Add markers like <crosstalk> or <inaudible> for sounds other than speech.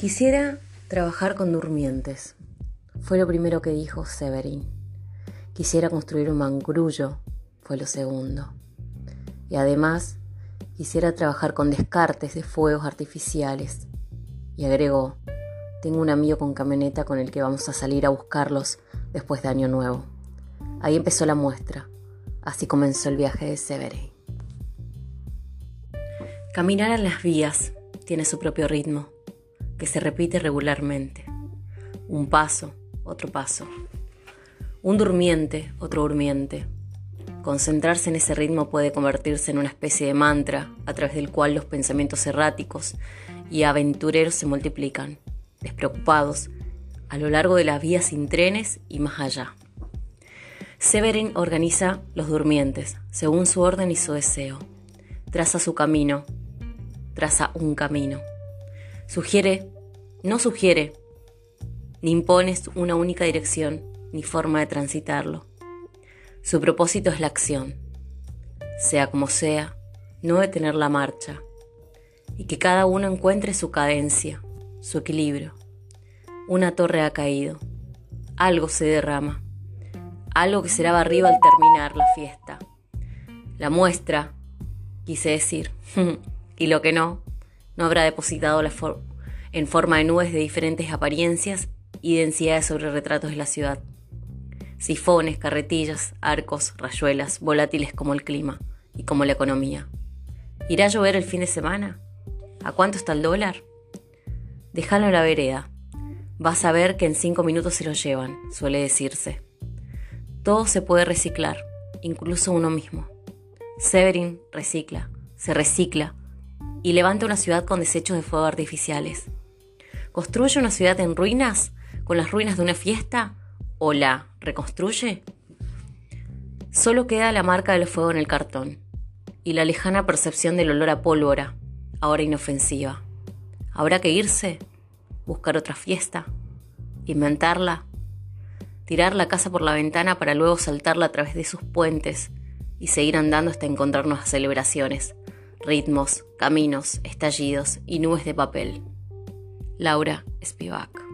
Quisiera trabajar con durmientes. Fue lo primero que dijo Severin. Quisiera construir un mangrullo. Fue lo segundo. Y además, quisiera trabajar con descartes de fuegos artificiales. Y agregó, tengo un amigo con camioneta con el que vamos a salir a buscarlos después de Año Nuevo. Ahí empezó la muestra. Así comenzó el viaje de Severin. Caminar en las vías tiene su propio ritmo, que se repite regularmente. Un paso, otro paso. Un durmiente, otro durmiente. Concentrarse en ese ritmo puede convertirse en una especie de mantra a través del cual los pensamientos erráticos y aventureros se multiplican, despreocupados, a lo largo de las vías sin trenes y más allá. Severin organiza los durmientes, según su orden y su deseo. Traza su camino, traza un camino. Sugiere, no sugiere, ni impones una única dirección ni forma de transitarlo. Su propósito es la acción, sea como sea, no detener la marcha, y que cada uno encuentre su cadencia, su equilibrio. Una torre ha caído, algo se derrama, algo que será barrido al terminar la fiesta. La muestra, quise decir, <laughs> y lo que no, no habrá depositado la en forma de nubes de diferentes apariencias y densidades sobre retratos de la ciudad. Sifones, carretillas, arcos, rayuelas, volátiles como el clima y como la economía. ¿Irá a llover el fin de semana? ¿A cuánto está el dólar? Déjalo en la vereda. Vas a ver que en cinco minutos se lo llevan, suele decirse. Todo se puede reciclar, incluso uno mismo. Severin recicla, se recicla y levanta una ciudad con desechos de fuego artificiales. ¿Construye una ciudad en ruinas con las ruinas de una fiesta o la reconstruye? Solo queda la marca del fuego en el cartón y la lejana percepción del olor a pólvora, ahora inofensiva. ¿Habrá que irse? ¿Buscar otra fiesta? ¿Inventarla? ¿Tirar la casa por la ventana para luego saltarla a través de sus puentes y seguir andando hasta encontrar nuevas celebraciones, ritmos, caminos, estallidos y nubes de papel? Laura Spivak